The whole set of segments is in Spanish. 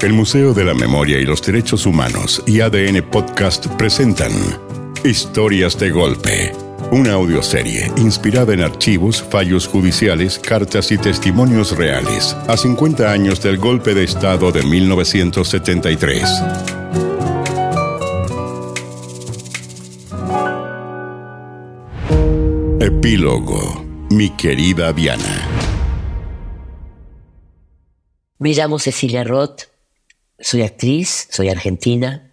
El Museo de la Memoria y los Derechos Humanos y ADN Podcast presentan Historias de Golpe, una audioserie inspirada en archivos, fallos judiciales, cartas y testimonios reales a 50 años del golpe de Estado de 1973. Epílogo, mi querida Diana. Me llamo Cecilia Roth, soy actriz, soy argentina,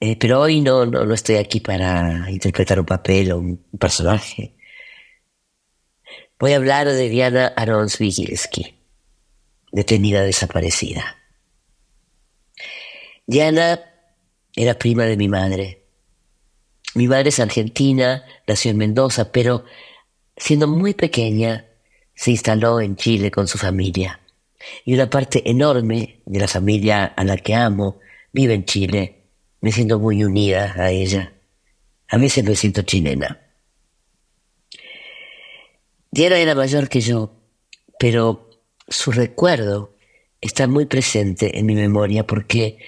eh, pero hoy no, no, no, estoy aquí para interpretar un papel o un personaje. Voy a hablar de Diana Arons Vigilski, detenida desaparecida. Diana era prima de mi madre. Mi madre es argentina, nació en Mendoza, pero siendo muy pequeña se instaló en Chile con su familia y una parte enorme de la familia a la que amo vive en Chile. Me siento muy unida a ella. A veces me siento chilena. Diana era mayor que yo, pero su recuerdo está muy presente en mi memoria porque,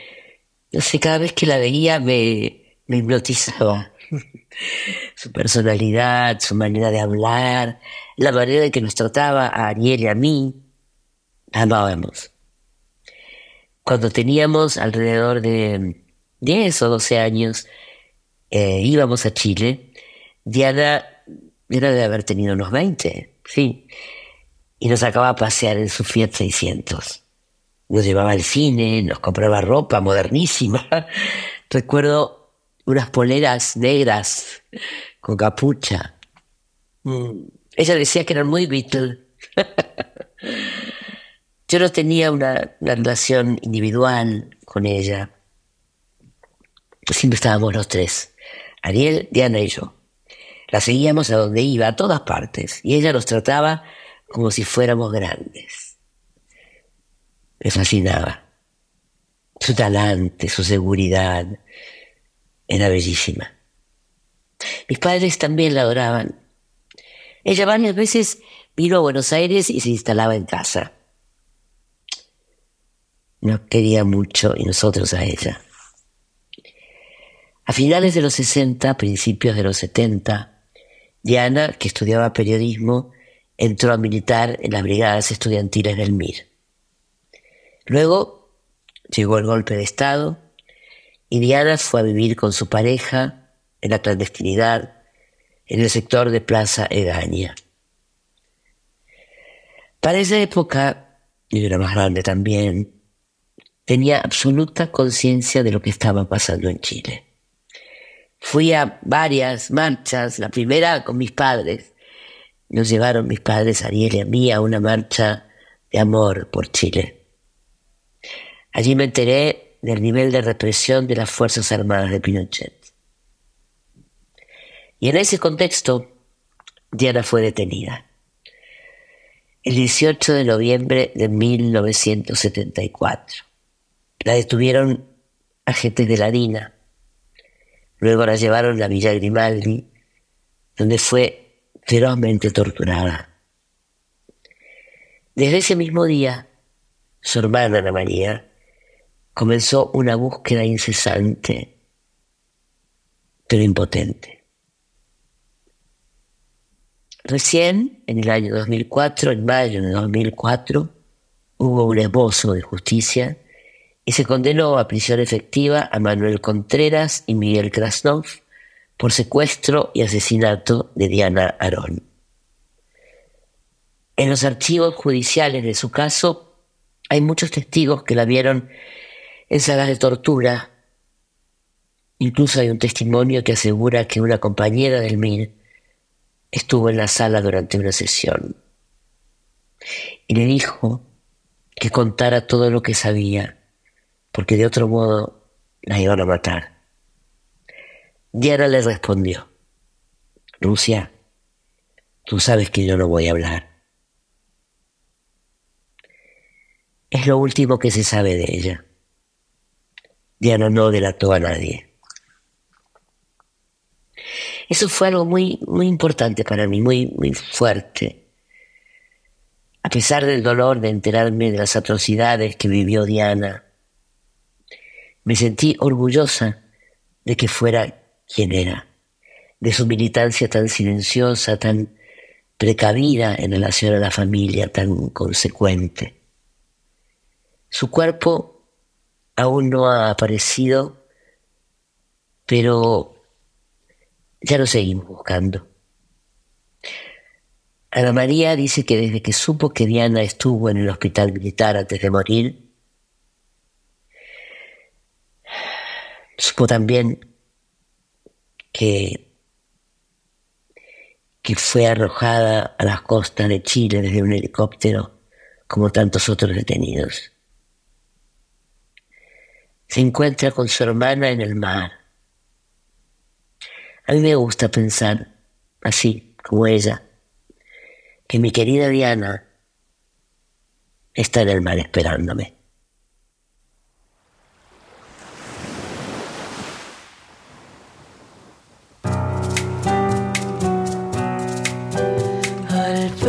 no sé, cada vez que la veía me, me hipnotizaba. su personalidad, su manera de hablar, la manera en que nos trataba a Ariel y a mí, amábamos. Cuando teníamos alrededor de 10 o 12 años, eh, íbamos a Chile. Diana era de haber tenido unos 20, sí. Y nos sacaba a pasear en su Fiat 600. Nos llevaba al cine, nos compraba ropa modernísima. Recuerdo unas poleras negras con capucha. Mm. Ella decía que eran muy Beatles. Yo no tenía una, relación individual con ella. Siempre estábamos los tres, Ariel, Diana y yo. La seguíamos a donde iba, a todas partes, y ella nos trataba como si fuéramos grandes. Me fascinaba. Su talante, su seguridad, era bellísima. Mis padres también la adoraban. Ella varias veces vino a Buenos Aires y se instalaba en casa nos quería mucho y nosotros a ella. A finales de los 60, principios de los 70, Diana, que estudiaba periodismo, entró a militar en las brigadas estudiantiles del MIR. Luego llegó el golpe de Estado y Diana fue a vivir con su pareja en la clandestinidad en el sector de Plaza Egaña. Para esa época, y era más grande también, tenía absoluta conciencia de lo que estaba pasando en Chile. Fui a varias marchas, la primera con mis padres. Nos llevaron mis padres, Ariel y a mí, a una marcha de amor por Chile. Allí me enteré del nivel de represión de las Fuerzas Armadas de Pinochet. Y en ese contexto, Diana fue detenida. El 18 de noviembre de 1974. La detuvieron agentes de la DINA. Luego la llevaron a Villa Grimaldi, donde fue ferozmente torturada. Desde ese mismo día, su hermana Ana María comenzó una búsqueda incesante, pero impotente. Recién, en el año 2004, en mayo de 2004, hubo un esbozo de justicia y se condenó a prisión efectiva a Manuel Contreras y Miguel Krasnov por secuestro y asesinato de Diana Arón. En los archivos judiciales de su caso hay muchos testigos que la vieron en salas de tortura. Incluso hay un testimonio que asegura que una compañera del MIR estuvo en la sala durante una sesión y le dijo que contara todo lo que sabía porque de otro modo la iban a matar. Diana le respondió, Rusia, tú sabes que yo no voy a hablar. Es lo último que se sabe de ella. Diana no delató a nadie. Eso fue algo muy, muy importante para mí, muy, muy fuerte. A pesar del dolor de enterarme de las atrocidades que vivió Diana, me sentí orgullosa de que fuera quien era, de su militancia tan silenciosa, tan precavida en relación a la familia, tan consecuente. Su cuerpo aún no ha aparecido, pero ya lo seguimos buscando. Ana María dice que desde que supo que Diana estuvo en el hospital militar antes de morir, supo también que, que fue arrojada a las costas de Chile desde un helicóptero como tantos otros detenidos. Se encuentra con su hermana en el mar. A mí me gusta pensar así, como ella, que mi querida Diana está en el mar esperándome.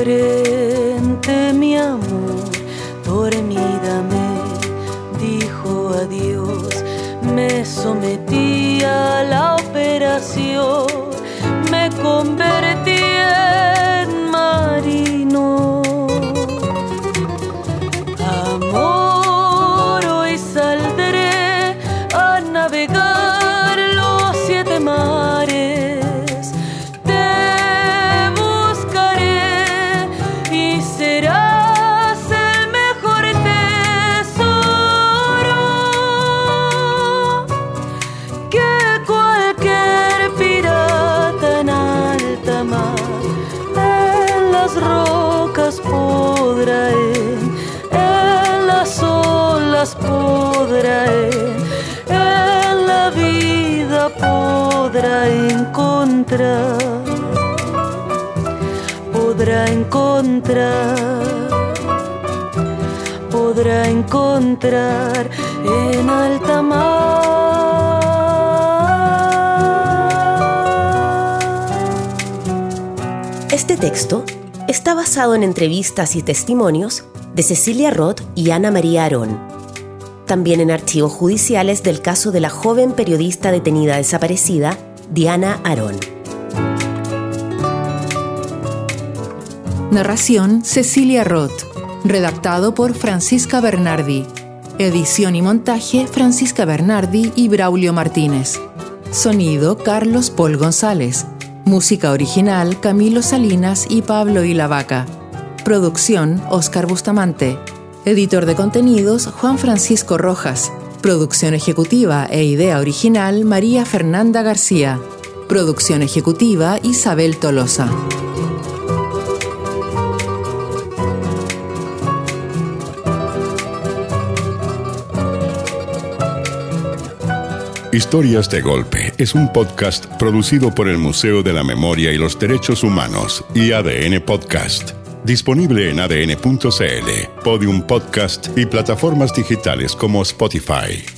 Frente mi amor, dormida me dijo adiós, me sometí a la operación, me convertí olas podrá en la vida podrá encontrar podrá encontrar podrá encontrar en alta mar. Este texto está basado en entrevistas y testimonios de Cecilia Roth y Ana María Arón. También en archivos judiciales del caso de la joven periodista detenida desaparecida, Diana Arón. Narración Cecilia Roth. Redactado por Francisca Bernardi. Edición y montaje Francisca Bernardi y Braulio Martínez. Sonido Carlos Paul González. Música original Camilo Salinas y Pablo Ilavaca. Producción Oscar Bustamante. Editor de contenidos Juan Francisco Rojas. Producción ejecutiva e idea original María Fernanda García. Producción ejecutiva Isabel Tolosa. Historias de Golpe es un podcast producido por el Museo de la Memoria y los Derechos Humanos y ADN Podcast. Disponible en adn.cl, Podium Podcast y plataformas digitales como Spotify.